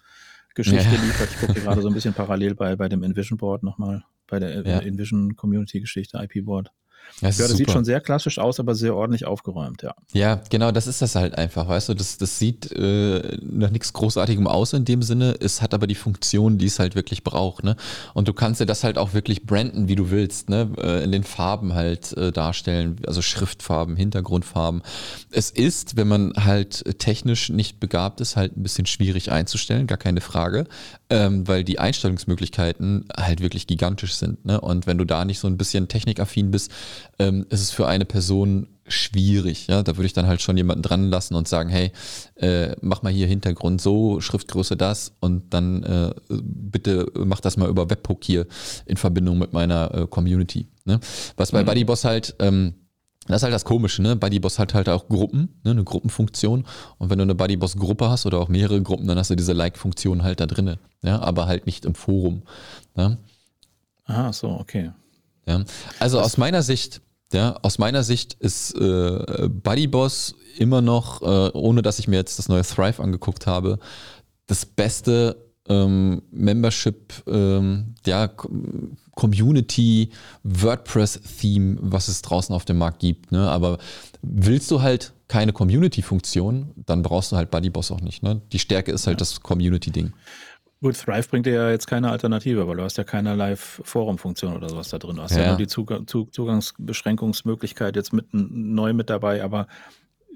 Geschichte ja. liefert. Ich gucke gerade so ein bisschen parallel bei, bei dem Envision Board nochmal, bei der ja. Envision Community Geschichte, IP Board. Das ja, das sieht schon sehr klassisch aus, aber sehr ordentlich aufgeräumt, ja. Ja, genau, das ist das halt einfach, weißt du, das, das sieht äh, nach nichts Großartigem aus in dem Sinne, es hat aber die Funktion, die es halt wirklich braucht, ne? Und du kannst dir das halt auch wirklich branden, wie du willst, ne? Äh, in den Farben halt äh, darstellen, also Schriftfarben, Hintergrundfarben. Es ist, wenn man halt technisch nicht begabt ist, halt ein bisschen schwierig einzustellen, gar keine Frage, ähm, weil die Einstellungsmöglichkeiten halt wirklich gigantisch sind, ne? Und wenn du da nicht so ein bisschen technikaffin bist, ähm, ist es für eine Person schwierig. Ja? Da würde ich dann halt schon jemanden dran lassen und sagen, hey, äh, mach mal hier Hintergrund so, Schriftgröße das und dann äh, bitte mach das mal über Webhook hier in Verbindung mit meiner äh, Community. Ne? Was bei mhm. Buddyboss halt, ähm, das ist halt das Komische, ne? Buddyboss hat halt auch Gruppen, ne? eine Gruppenfunktion. Und wenn du eine Buddyboss-Gruppe hast oder auch mehrere Gruppen, dann hast du diese Like-Funktion halt da drinne, ja, aber halt nicht im Forum. Ne? Ah, so, okay. Ja, also das aus meiner Sicht, ja, aus meiner Sicht ist äh, Boss immer noch, äh, ohne dass ich mir jetzt das neue Thrive angeguckt habe, das beste ähm, Membership, ähm, ja, Community, WordPress-Theme, was es draußen auf dem Markt gibt. Ne? Aber willst du halt keine Community-Funktion, dann brauchst du halt Boss auch nicht. Ne? Die Stärke ist halt ja. das Community-Ding. Gut, Thrive bringt dir ja jetzt keine Alternative, weil du hast ja keine Live-Forum-Funktion oder sowas da drin. Du hast ja, ja nur die Zugang, Zugangsbeschränkungsmöglichkeit jetzt mit, neu mit dabei, aber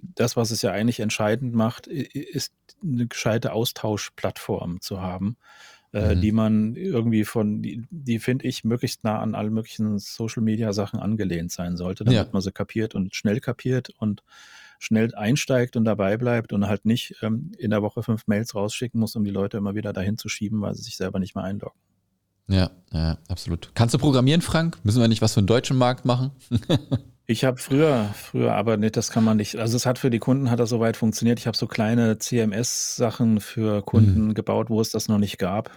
das, was es ja eigentlich entscheidend macht, ist eine gescheite Austauschplattform zu haben, äh, mhm. die man irgendwie von, die, die finde ich, möglichst nah an alle möglichen Social-Media-Sachen angelehnt sein sollte, damit ja. man sie kapiert und schnell kapiert und schnell einsteigt und dabei bleibt und halt nicht ähm, in der Woche fünf Mails rausschicken muss, um die Leute immer wieder dahin zu schieben, weil sie sich selber nicht mehr einloggen. Ja, ja, absolut. Kannst du programmieren, Frank? Müssen wir nicht was für den deutschen Markt machen? ich habe früher, früher, aber nicht, das kann man nicht. Also es hat für die Kunden hat das soweit funktioniert. Ich habe so kleine CMS-Sachen für Kunden mhm. gebaut, wo es das noch nicht gab.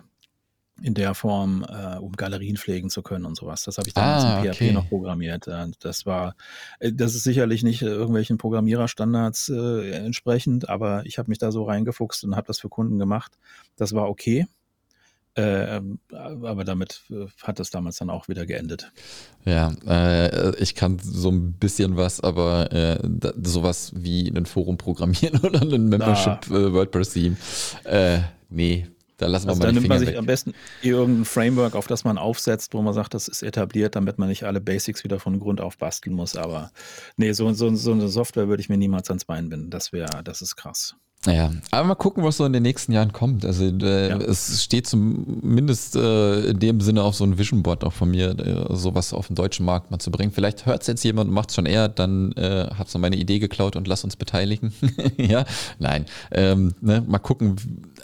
In der Form, äh, um Galerien pflegen zu können und sowas. Das habe ich damals Ah, in PHP okay. noch programmiert. Äh, Das war, äh, das ist sicherlich nicht äh, irgendwelchen Programmiererstandards äh, entsprechend, aber ich habe mich da so reingefuchst und habe das für Kunden gemacht. Das war okay. Äh, aber damit hat es damals dann auch wieder geendet. Ja, äh, ich kann so ein bisschen was, aber äh, da, sowas wie ein Forum programmieren oder ein Membership äh, WordPress-Theme, nee, da lassen wir Also mal da nimmt Finger man sich weg. am besten irgendein Framework, auf das man aufsetzt, wo man sagt, das ist etabliert, damit man nicht alle Basics wieder von Grund auf basteln muss. Aber nee, so, so, so eine Software würde ich mir niemals ans Bein binden. Das wäre, das ist krass. Ja, aber mal gucken, was so in den nächsten Jahren kommt. Also äh, Ja. es steht zumindest äh, in dem Sinne auf so ein Vision Board auch von mir, äh, sowas auf den deutschen Markt mal zu bringen. Vielleicht hört es jetzt jemand und macht es schon eher, dann äh, hat so meine Idee geklaut und lass uns beteiligen. ja, nein. Ähm, ne, mal gucken.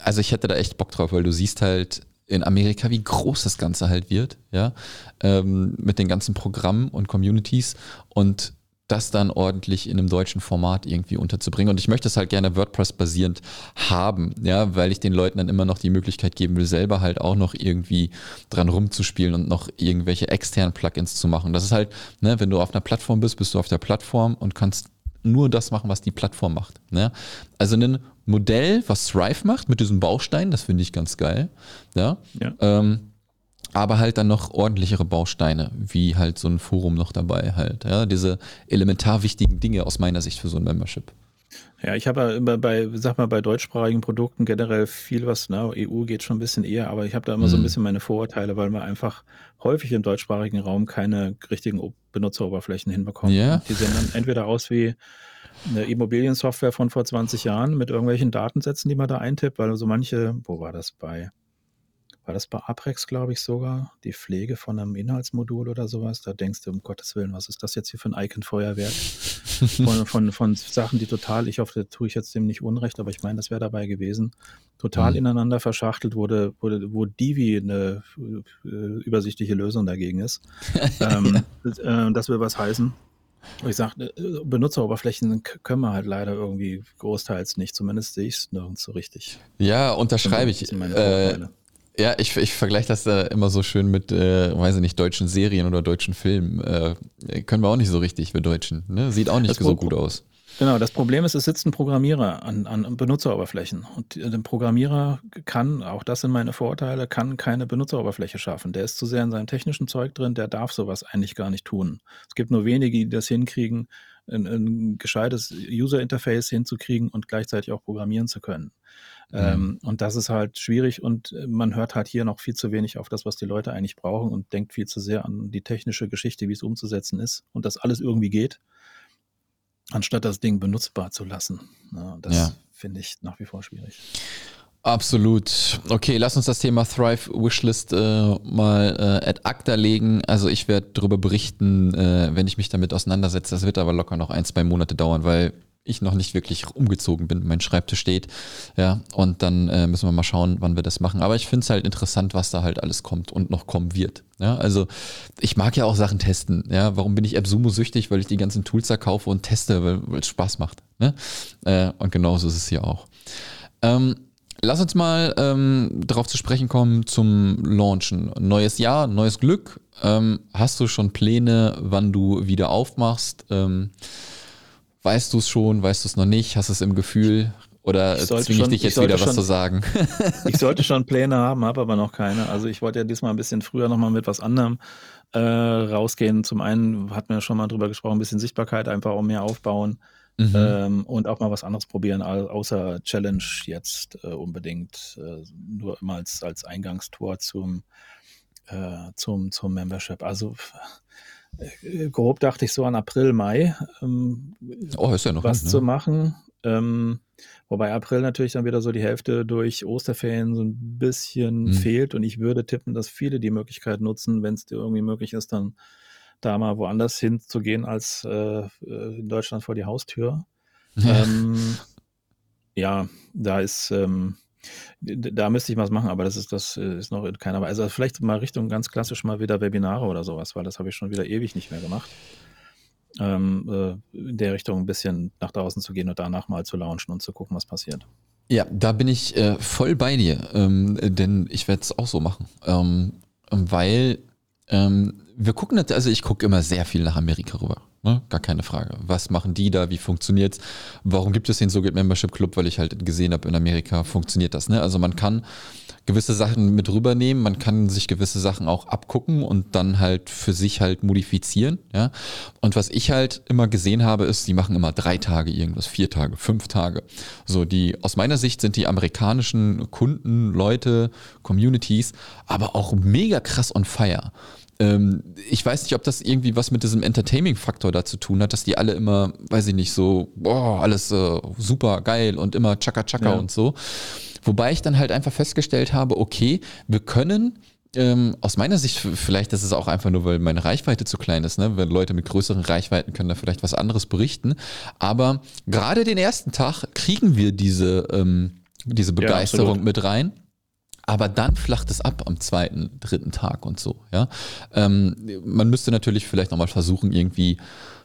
Also ich hätte da echt Bock drauf, weil du siehst halt in Amerika, wie groß das Ganze halt wird, ja, ähm, mit den ganzen Programmen und Communities und das dann ordentlich in einem deutschen Format irgendwie unterzubringen. Und ich möchte es halt gerne WordPress-basierend haben, ja, weil ich den Leuten dann immer noch die Möglichkeit geben will, selber halt auch noch irgendwie dran rumzuspielen und noch irgendwelche externen Plugins zu machen. Das ist halt, ne, wenn du auf einer Plattform bist, bist du auf der Plattform und kannst nur das machen, was die Plattform macht. Ne? Also ein Modell, was Thrive macht mit diesem Baustein, das finde ich ganz geil. Ja. Ja. Ähm, aber halt dann noch ordentlichere Bausteine, wie halt so ein Forum noch dabei halt. Ja, diese elementar wichtigen Dinge aus meiner Sicht für so ein Membership. Ja, ich habe ja immer bei, sag mal, bei deutschsprachigen Produkten generell viel was, ne, EU geht schon ein bisschen eher, aber ich habe da immer so ein Mhm. bisschen meine Vorurteile, weil wir einfach häufig im deutschsprachigen Raum keine richtigen Benutzeroberflächen hinbekommen. Ja. Und Die sehen dann entweder aus wie eine Immobiliensoftware von vor 20 Jahren mit irgendwelchen Datensätzen, die man da eintippt, weil so manche, wo war das bei? War das bei Aprex, glaube ich, sogar? Die Pflege von einem Inhaltsmodul oder sowas? Da denkst du, um Gottes Willen, was ist das jetzt hier für ein Icon-Feuerwerk? von, von, von Sachen, die total, ich hoffe, da tue ich jetzt dem nicht Unrecht, aber ich meine, das wäre dabei gewesen, total Mhm. ineinander verschachtelt wurde, wurde, wo Divi eine äh, übersichtliche Lösung dagegen ist. ähm, äh, das will was heißen. Ich sage, Benutzeroberflächen k- können wir halt leider irgendwie großteils nicht, zumindest sehe ich es nirgends so richtig. Ja, unterschreibe ich. Sind meine Äh. Ja, ich, ich vergleiche das da immer so schön mit, äh, weiß ich nicht, deutschen Serien oder deutschen Filmen. Äh, können wir auch nicht so richtig, wir Deutschen. Ne? Sieht auch nicht Das so gut aus. Genau, das Problem ist, es sitzt ein Programmierer an, an Benutzeroberflächen. Und der Programmierer kann, auch das sind meine Vorurteile, kann keine Benutzeroberfläche schaffen. Der ist zu sehr in seinem technischen Zeug drin, der darf sowas eigentlich gar nicht tun. Es gibt nur wenige, die das hinkriegen, ein, ein gescheites User-Interface hinzukriegen und gleichzeitig auch programmieren zu können. Ähm, und das ist halt schwierig und äh, man hört halt hier noch viel zu wenig auf das, was die Leute eigentlich brauchen und denkt viel zu sehr an die technische Geschichte, wie es umzusetzen ist und dass alles irgendwie geht anstatt das Ding benutzbar zu lassen. Ja, das Ja. finde ich nach wie vor schwierig. Absolut. Okay, lass uns das Thema Thrive Wishlist äh, mal äh, ad acta legen. Also ich werde darüber berichten, äh, wenn ich mich damit auseinandersetze. Das wird aber locker noch ein, zwei Monate dauern, weil ich noch nicht wirklich umgezogen bin. Mein Schreibtisch steht. Ja, und dann äh, müssen wir mal schauen, wann wir das machen. Aber ich finde es halt interessant, was da halt alles kommt und noch kommen wird. Ja, also ich mag ja auch Sachen testen. Ja, warum bin ich AppSumo süchtig? Weil ich die ganzen Tools da kaufe und teste, weil es Spaß macht. Ne? Äh, und genauso ist es hier auch. Ähm, lass uns mal ähm, darauf zu sprechen kommen zum Launchen. Neues Jahr, neues Glück. Ähm, hast du schon Pläne, wann du wieder aufmachst? Ähm, weißt du es schon? Weißt du es noch nicht? Hast du es im Gefühl? Oder Ich zwinge ich dich ich jetzt sollte wieder was schon- zu sagen? Ich sollte schon Pläne haben, habe aber noch keine. Also ich wollte ja diesmal ein bisschen früher nochmal mit was anderem äh, rausgehen. Zum einen hatten wir ja schon mal drüber gesprochen, ein bisschen Sichtbarkeit einfach auch mehr aufbauen Mhm. ähm, und auch mal was anderes probieren, au- außer Challenge jetzt äh, unbedingt äh, nur immer als, als Eingangstor zum, äh, zum, zum Membership. Also äh, grob dachte ich so an April, Mai. Ähm, oh, ist ja noch was hin, zu ne? machen. Ähm, wobei April natürlich dann wieder so die Hälfte durch Osterferien so ein bisschen Mhm. fehlt und ich würde tippen, dass viele die Möglichkeit nutzen, wenn es dir irgendwie möglich ist, dann da mal woanders hinzugehen als äh, äh, in Deutschland vor die Haustür. Ja. Ähm, ja, da ist, ähm, da müsste ich was machen, aber das ist, das äh, ist noch in keiner Weise. Also vielleicht mal Richtung ganz klassisch mal wieder Webinare oder sowas, weil das habe ich schon wieder ewig nicht mehr gemacht. Ähm, äh, in der Richtung ein bisschen nach draußen zu gehen und danach mal zu launchen und zu gucken, was passiert. Ja, da bin ich äh, voll bei dir, ähm, denn ich werde es auch so machen, ähm, weil ähm, wir gucken, also ich gucke immer sehr viel nach Amerika rüber. Ne? Gar keine Frage. Was machen die da? Wie funktioniert's? Warum gibt es den So Membership Club? Weil ich halt gesehen habe, in Amerika funktioniert das. Ne? Also man kann gewisse Sachen mit rübernehmen, man kann sich gewisse Sachen auch abgucken und dann halt für sich halt modifizieren. Ja? Und was ich halt immer gesehen habe, ist, die machen immer drei Tage irgendwas, vier Tage, fünf Tage. So, die, aus meiner Sicht sind die amerikanischen Kunden, Leute, Communities, aber auch mega krass on fire ähm, ich weiß nicht, ob das irgendwie was mit diesem Entertaining-Faktor da zu tun hat, dass die alle immer, weiß ich nicht, so, boah, alles äh, super geil und immer Chaka Chaka ja. und so. Wobei ich dann halt einfach festgestellt habe, okay, wir können ähm, aus meiner Sicht, vielleicht ist es auch einfach nur, weil meine Reichweite zu klein ist, ne? Weil Leute mit größeren Reichweiten können da vielleicht was anderes berichten. Aber gerade den ersten Tag kriegen wir diese, ähm, diese Begeisterung ja, mit rein. Aber dann flacht es ab am zweiten, dritten Tag und so. Ja, ähm, man müsste natürlich vielleicht nochmal versuchen, irgendwie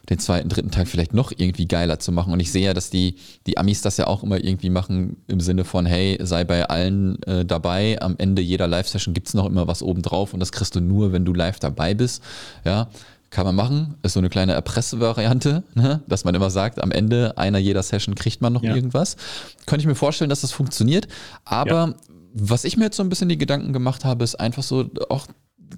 den zweiten, dritten Tag vielleicht noch irgendwie geiler zu machen. Und ich sehe ja, dass die, die Amis das ja auch immer irgendwie machen im Sinne von, hey, sei bei allen äh, dabei. Am Ende jeder Live-Session gibt es noch immer was obendrauf und das kriegst du nur, wenn du live dabei bist. Ja, kann man machen. Ist so eine kleine Erpressevariante, ne? dass man immer sagt, am Ende einer jeder Session kriegt man noch ja. irgendwas. Könnte ich mir vorstellen, dass das funktioniert. Aber ja was ich mir jetzt so ein bisschen die Gedanken gemacht habe, ist einfach so auch,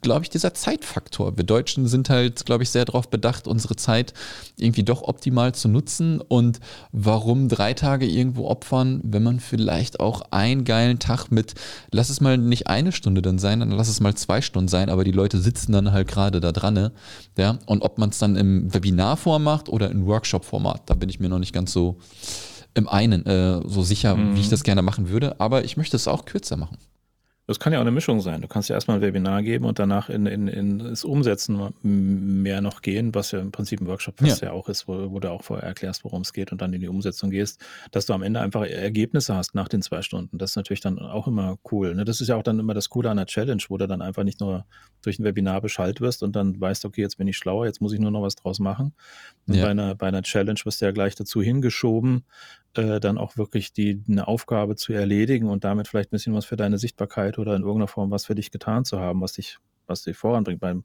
glaube ich, dieser Zeitfaktor. Wir Deutschen sind halt, glaube ich, sehr darauf bedacht, unsere Zeit irgendwie doch optimal zu nutzen. Und warum drei Tage irgendwo opfern, wenn man vielleicht auch einen geilen Tag mit, lass es mal nicht eine Stunde dann sein, dann lass es mal zwei Stunden sein, aber die Leute sitzen dann halt gerade da dran. Ne? Ja? Und ob man es dann im Webinarformat macht oder im Workshop-Format, da bin ich mir noch nicht ganz so im einen äh, so sicher, mhm. wie ich mhm. das gerne machen würde, aber ich möchte es auch kürzer machen. Das kann ja auch eine Mischung sein. Du kannst ja erstmal ein Webinar geben und danach in, in, in das Umsetzen mehr noch gehen, was ja im Prinzip ein Workshop ja. ja auch ist, wo, wo, du auch vorher erklärst, worum es geht und dann in die Umsetzung gehst, dass du am Ende einfach Ergebnisse hast nach den zwei Stunden. Das ist natürlich dann auch immer cool. Ne? Das ist ja auch dann immer das Coole an der Challenge, wo du dann einfach nicht nur durch ein Webinar Bescheid wirst und dann weißt, okay, jetzt bin ich schlauer, jetzt muss ich nur noch was draus machen. Ja. Bei, einer, bei einer Challenge wirst du ja gleich dazu hingeschoben, äh, dann auch wirklich die, eine Aufgabe zu erledigen und damit vielleicht ein bisschen was für deine Sichtbarkeit oder in irgendeiner Form was für dich getan zu haben, was dich, was dich voranbringt. Beim,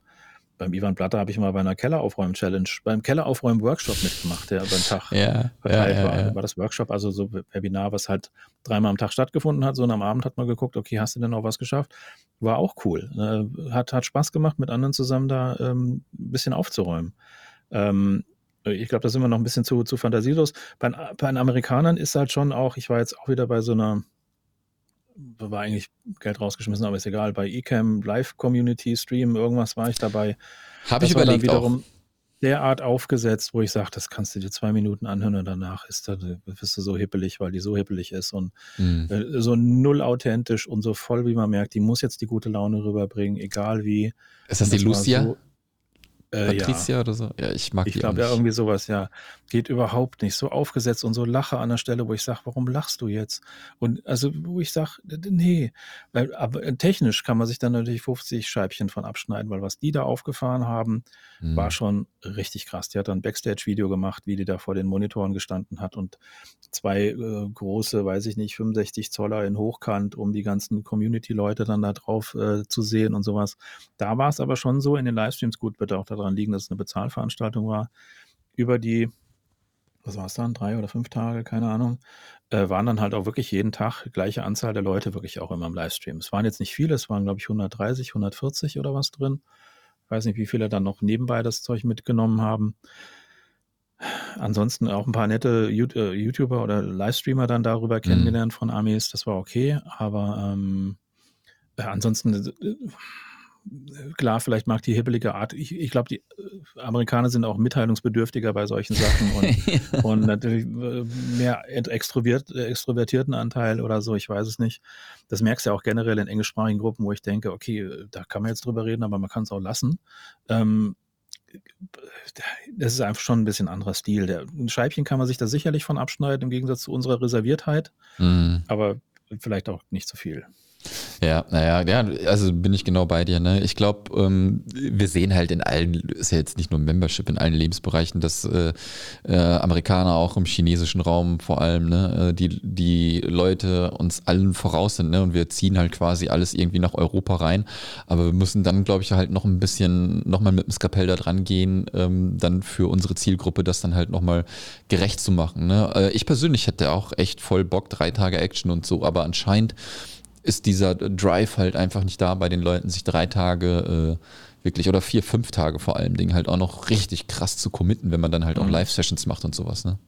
beim Ivan Blatter habe ich mal bei einer Kelleraufräumen-Challenge, beim Kelleraufräumen-Workshop mitgemacht, der über den Tag ja, verteilt ja, ja, war. War das Workshop, also so Webinar, was halt dreimal am Tag stattgefunden hat. So und am Abend hat man geguckt, okay, hast du denn noch was geschafft? War auch cool. Äh, hat, hat Spaß gemacht, mit anderen zusammen da ähm, ein bisschen aufzuräumen. Ähm, ich glaube, da sind wir noch ein bisschen zu, zu fantasielos. Bei, bei den Amerikanern ist halt schon auch, ich war jetzt auch wieder bei so einer, war eigentlich Geld rausgeschmissen, aber ist egal, bei eCam Live Community Stream, irgendwas war ich dabei. Habe ich überlegt wiederum auch. derart aufgesetzt, wo ich sage, das kannst du dir zwei Minuten anhören und danach ist da, bist du so hippelig, weil die so hippelig ist und mhm. so null authentisch und so voll, wie man merkt, die muss jetzt die gute Laune rüberbringen, egal wie. Ist das, das die Lucia? So, äh, Patricia ja. oder so? Ja, ich mag Ich glaube ja irgendwie sowas, ja. Geht überhaupt nicht. So aufgesetzt und so lache an der Stelle, wo ich sage, warum lachst du jetzt? Und also, wo ich sage, nee. Weil, aber äh, technisch kann man sich dann natürlich 50 Scheibchen von abschneiden, weil was die da aufgefahren haben, mhm. war schon richtig krass. Die hat dann ein Backstage-Video gemacht, wie die da vor den Monitoren gestanden hat und zwei äh, große, weiß ich nicht, 65 Zoller in Hochkant, um die ganzen Community-Leute dann da drauf äh, zu sehen und sowas. Da war es aber schon so in den Livestreams, gut, wird auch daran liegen, dass es eine Bezahlveranstaltung war, über die, was war es dann, drei oder fünf Tage, keine Ahnung, äh, waren dann halt auch wirklich jeden Tag gleiche Anzahl der Leute wirklich auch immer im Livestream. Es waren jetzt nicht viele, es waren glaube ich 130, 140 oder was drin. Ich weiß nicht, wie viele dann noch nebenbei das Zeug mitgenommen haben. Ansonsten auch ein paar nette äh, YouTuber oder Livestreamer dann darüber mhm. kennengelernt von Amis. Das war okay, aber ähm, äh, ansonsten äh, klar, vielleicht mag die hibbelige Art. Ich, ich glaube, die äh, Amerikaner sind auch mitteilungsbedürftiger bei solchen Sachen und, und natürlich äh, mehr extrovert, äh, extrovertierten Anteil oder so, ich weiß es nicht. Das merkst du ja auch generell in englischsprachigen Gruppen, wo ich denke, okay, da kann man jetzt drüber reden, aber man kann es auch lassen. Ähm, das ist einfach schon ein bisschen anderer Stil. Der, ein Scheibchen kann man sich da sicherlich von abschneiden, im Gegensatz zu unserer Reserviertheit, mhm. aber vielleicht auch nicht so viel. Ja, naja, ja, also bin ich genau bei dir. Ne? Ich glaube, ähm, wir sehen halt in allen, ist ja jetzt nicht nur Membership, in allen Lebensbereichen, dass äh, äh, Amerikaner auch im chinesischen Raum vor allem, ne, äh, die, die Leute uns allen voraus sind, ne? Und wir ziehen halt quasi alles irgendwie nach Europa rein. Aber wir müssen dann, glaube ich, halt noch ein bisschen nochmal mit dem Skapell da dran gehen, ähm, dann für unsere Zielgruppe das dann halt nochmal gerecht zu machen. Ne? Äh, ich persönlich hätte auch echt voll Bock, drei Tage Action und so, aber anscheinend ist dieser Drive halt einfach nicht da bei den Leuten, sich drei Tage äh, wirklich oder vier, fünf Tage vor allem Dingen halt auch noch richtig krass zu committen, wenn man dann halt auch mhm. Live-Sessions macht und sowas, ne?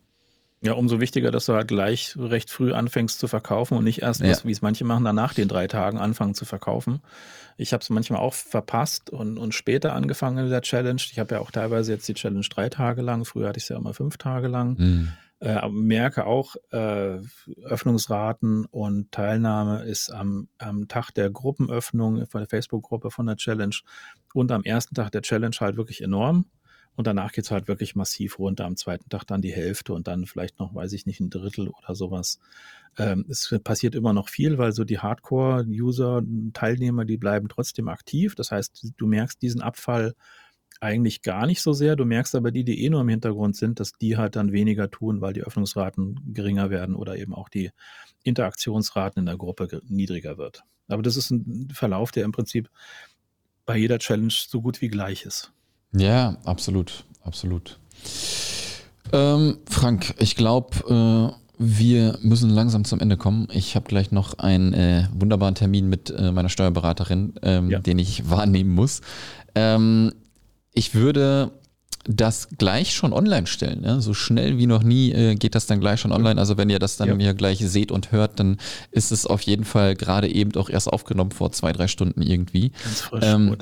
Ja, umso wichtiger, dass du halt gleich recht früh anfängst zu verkaufen und nicht erst, ja. wie es manche machen, danach den drei Tagen anfangen zu verkaufen. Ich habe es manchmal auch verpasst und, und später angefangen in der Challenge. Ich habe ja auch teilweise jetzt die Challenge drei Tage lang. Früher hatte ich es ja immer fünf Tage lang. Mhm. Äh, merke auch, äh, Öffnungsraten und Teilnahme ist am, am Tag der Gruppenöffnung von der Facebook-Gruppe von der Challenge und am ersten Tag der Challenge halt wirklich enorm. Und danach geht es halt wirklich massiv runter. Am zweiten Tag dann die Hälfte und dann vielleicht noch, weiß ich nicht, ein Drittel oder sowas. Ähm, es passiert immer noch viel, weil so die Hardcore-User, Teilnehmer, die bleiben trotzdem aktiv. Das heißt, du merkst diesen Abfall eigentlich gar nicht so sehr. Du merkst aber die, die eh nur im Hintergrund sind, dass die halt dann weniger tun, weil die Öffnungsraten geringer werden oder eben auch die Interaktionsraten in der Gruppe niedriger wird. Aber das ist ein Verlauf, der im Prinzip bei jeder Challenge so gut wie gleich ist. Ja, absolut, absolut. Ähm, Frank, ich glaube, äh, wir müssen langsam zum Ende kommen. Ich habe gleich noch einen äh, wunderbaren Termin mit äh, meiner Steuerberaterin, ähm, ja. den ich wahrnehmen muss. Ähm, ich würde das gleich schon online stellen. Ne? So schnell wie noch nie äh, geht das dann gleich schon online. Also wenn ihr das dann ja. hier gleich seht und hört, dann ist es auf jeden Fall gerade eben auch erst aufgenommen vor zwei, drei Stunden irgendwie. Ganz frisch. Ähm,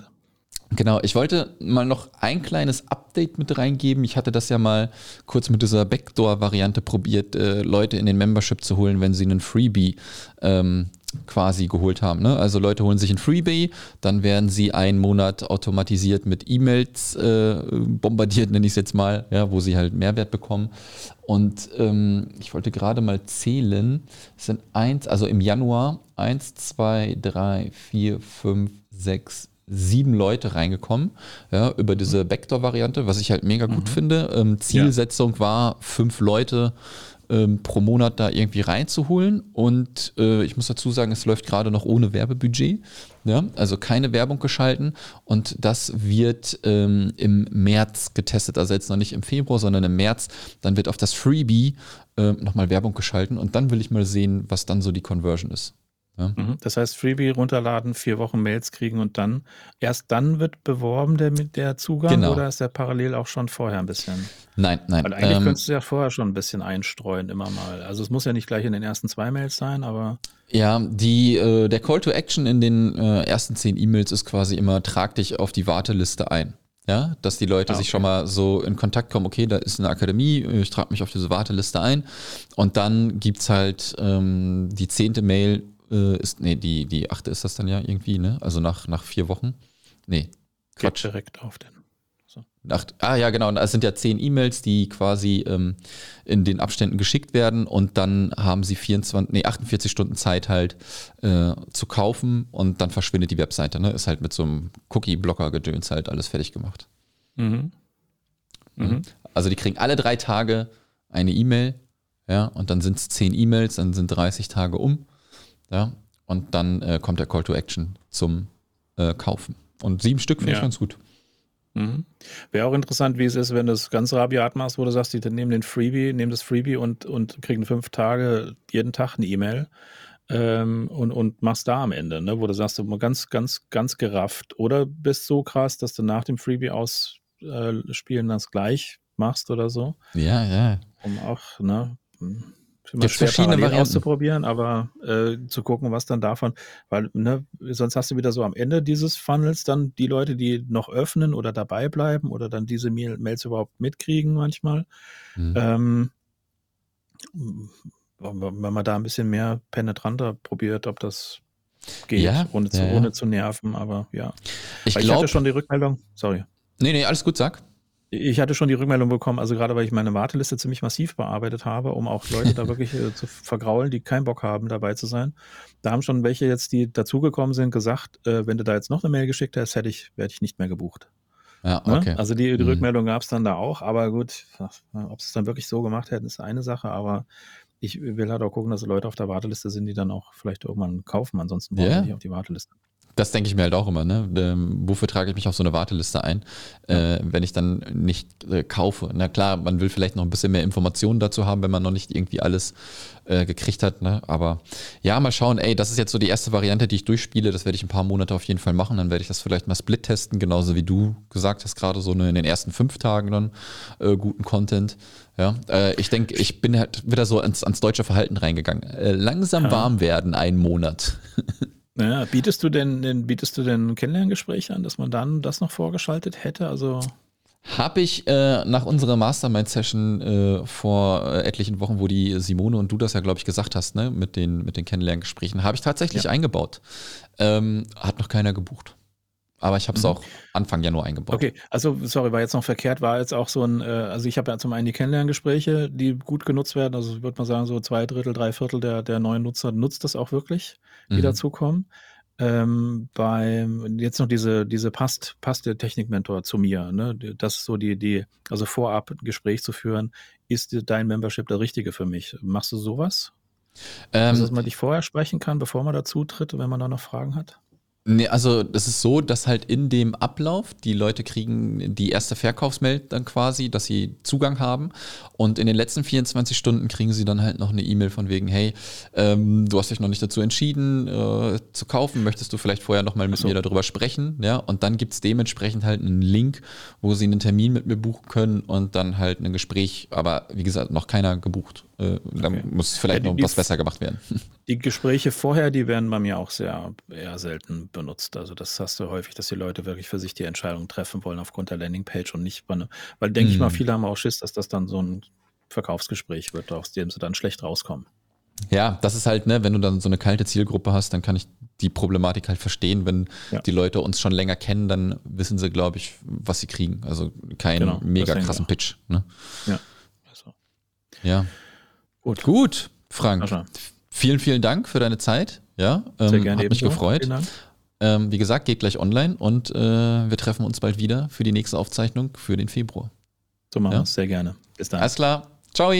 Genau, ich wollte mal noch ein kleines Update mit reingeben. Ich hatte das ja mal kurz mit dieser Backdoor-Variante probiert, äh, Leute in den Membership zu holen, wenn sie einen Freebie ähm, quasi geholt haben. Ne? Also Leute holen sich ein Freebie, dann werden sie einen Monat automatisiert mit E-Mails äh, bombardiert, nenne ich es jetzt mal, ja, wo sie halt Mehrwert bekommen. Und ähm, ich wollte gerade mal zählen, es sind eins, also im Januar eins, zwei, drei, vier, fünf, sechs, sieben Leute reingekommen, ja, über diese Backdoor-Variante, was ich halt mega gut mhm. finde. Ähm, Zielsetzung ja. war fünf Leute ähm, pro Monat da irgendwie reinzuholen. Und äh, ich muss dazu sagen, es läuft gerade noch ohne Werbebudget. Ja? Also keine Werbung geschalten. Und das wird ähm, im März getestet. Also jetzt noch nicht im Februar, sondern im März. Dann wird auf das Freebie äh, nochmal Werbung geschalten. Und dann will ich mal sehen, was dann so die Conversion ist. Ja. Mhm. Das heißt, Freebie runterladen, vier Wochen Mails kriegen und dann, erst dann wird beworben der, der Zugang genau. oder ist der parallel auch schon vorher ein bisschen? Nein, nein. Weil eigentlich ähm, könntest du ja vorher schon ein bisschen einstreuen, immer mal. Also es muss ja nicht gleich in den ersten zwei Mails sein, aber. Ja, die, äh, der Call to Action in den äh, ersten zehn E-Mails ist quasi immer, trag dich auf die Warteliste ein. Ja, dass die Leute ah, okay. sich schon mal so in Kontakt kommen, okay, da ist eine Akademie, ich trage mich auf diese Warteliste ein. Und dann gibt es halt ähm, die zehnte Mail, äh, ist, nee, die, die achte ist das dann ja irgendwie, ne? Also nach, nach vier Wochen. Nee, Quatsch. Geht direkt auf den. So. Nach, ah ja, genau. Es sind ja zehn E-Mails, die quasi ähm, in den Abständen geschickt werden und dann haben sie 24, nee, 48 Stunden Zeit halt äh, zu kaufen und dann verschwindet die Webseite. Ne? Ist halt mit so einem Cookie-Blocker-Gedöns halt alles fertig gemacht. Mhm. Mhm. Also die kriegen alle drei Tage eine E-Mail, ja, und dann sind es zehn E-Mails, dann sind 30 Tage um ja, und dann äh, kommt der Call to Action zum äh, Kaufen. Und sieben Stück finde ja. ich ganz gut. Mhm. Wäre auch interessant, wie es ist, wenn du das ganz rabiat machst, wo du sagst, die nehmen den Freebie, nehmen das Freebie und, und kriegen fünf Tage jeden Tag eine E-Mail ähm, und, und machst da am Ende, ne, wo du sagst, du ganz, ganz, ganz gerafft. Oder bist so krass, dass du nach dem Freebie ausspielen äh, das gleich machst oder so. Ja, ja. Um auch, ne? Immer Gibt schwer verschiedene Varianten auszuprobieren, aber äh, zu gucken, was dann davon, weil ne, sonst hast du wieder so am Ende dieses Funnels dann die Leute, die noch öffnen oder dabei bleiben oder dann diese Mail Mails überhaupt mitkriegen manchmal. Mhm. Ähm, wenn man da ein bisschen mehr penetranter probiert, ob das geht, ja, ohne, zu, ja, ohne zu nerven, aber ja. Ich, ich hatte schon die Rückmeldung, sorry. Nee, nee, alles gut, sag. Ich hatte schon die Rückmeldung bekommen, also gerade weil ich meine Warteliste ziemlich massiv bearbeitet habe, um auch Leute da wirklich äh, zu vergraulen, die keinen Bock haben, dabei zu sein. Da haben schon welche jetzt, die dazugekommen sind, gesagt, äh, wenn du da jetzt noch eine Mail geschickt hast, hätte ich, werde ich nicht mehr gebucht. Ja, ne? okay. Ne? Also die, die mhm. Rückmeldung gab es dann da auch, aber gut, ob sie es dann wirklich so gemacht hätten, ist eine Sache, aber ich will halt auch gucken, dass Leute auf der Warteliste sind, die dann auch vielleicht irgendwann kaufen, ansonsten brauche yeah. ich nicht auf die Warteliste. Das denke ich mir halt auch immer, ne? Ähm, wofür trage ich mich auf so eine Warteliste ein, äh, wenn ich dann nicht äh, kaufe? Na klar, man will vielleicht noch ein bisschen mehr Informationen dazu haben, wenn man noch nicht irgendwie alles äh, gekriegt hat, ne? Aber ja, mal schauen, ey, das ist jetzt so die erste Variante, die ich durchspiele. Das werde ich ein paar Monate auf jeden Fall machen. Dann werde ich das vielleicht mal split testen, genauso wie du gesagt hast, gerade so eine, in den ersten fünf Tagen dann äh, guten Content. Ja, äh, ich denke, ich bin halt wieder so ans, ans deutsche Verhalten reingegangen. Äh, langsam warm werden, einen Monat. Ja, bietest du denn, bietest du denn Kennenlerngespräche an, dass man dann das noch vorgeschaltet hätte? Also habe ich äh, nach unserer Mastermind-Session äh, vor äh, etlichen Wochen, wo die Simone und du das ja, glaube ich, gesagt hast, ne, mit den, mit den Kennenlerngesprächen, habe ich tatsächlich ja. eingebaut. Ähm, hat noch keiner gebucht. Aber ich habe es mhm. auch Anfang Januar eingebaut. Okay, also sorry, war jetzt noch verkehrt, war jetzt auch so ein, äh, also ich habe ja zum einen die Kennenlerngespräche, die gut genutzt werden. Also ich würde mal sagen, so zwei Drittel, drei Viertel der, der neuen Nutzer nutzt das auch wirklich, die mhm. dazukommen. Ähm, beim jetzt noch diese, diese passt, passt der Technikmentor zu mir, ne? Das ist so die, die, also vorab ein Gespräch zu führen, ist dein Membership der richtige für mich? Machst du sowas? Ähm, also, dass man dich vorher sprechen kann, bevor man dazu tritt, wenn man da noch Fragen hat? Nee, also das ist so, dass halt in dem Ablauf die Leute kriegen die erste Verkaufsmail dann quasi, dass sie Zugang haben und in den letzten 24 Stunden kriegen sie dann halt noch eine E-Mail von wegen, hey, ähm, du hast dich noch nicht dazu entschieden äh, zu kaufen, möchtest du vielleicht vorher nochmal mit so. mir darüber sprechen, ja, und dann gibt es dementsprechend halt einen Link, wo sie einen Termin mit mir buchen können und dann halt ein Gespräch, aber wie gesagt, noch keiner gebucht. Äh, da okay. muss vielleicht ja, die, noch was besser gemacht werden. Die Gespräche vorher, die werden bei mir auch sehr eher selten benutzt. Also das hast du häufig, dass die Leute wirklich für sich die Entscheidung treffen wollen aufgrund der Landingpage und nicht, eine, weil denke hm. ich mal, mhm. viele haben auch Schiss, dass das dann so ein Verkaufsgespräch wird, aus dem sie dann schlecht rauskommen. Ja, das ist halt, ne, wenn du dann so eine kalte Zielgruppe hast, dann kann ich die Problematik halt verstehen. Wenn ja. die Leute uns schon länger kennen, dann wissen sie, glaube ich, was sie kriegen. Also keinen genau, mega krassen Pitch. Ne? Ja. Also. Ja. Gut. Gut, Frank. Vielen, vielen Dank für deine Zeit. Ja, ähm, Sehr gerne. Hat mich gefreut. Ähm, wie gesagt, geht gleich online und äh, wir treffen uns bald wieder für die nächste Aufzeichnung für den Februar. So machen ja? wir es. Sehr gerne. Bis dann. Alles klar. Ciao.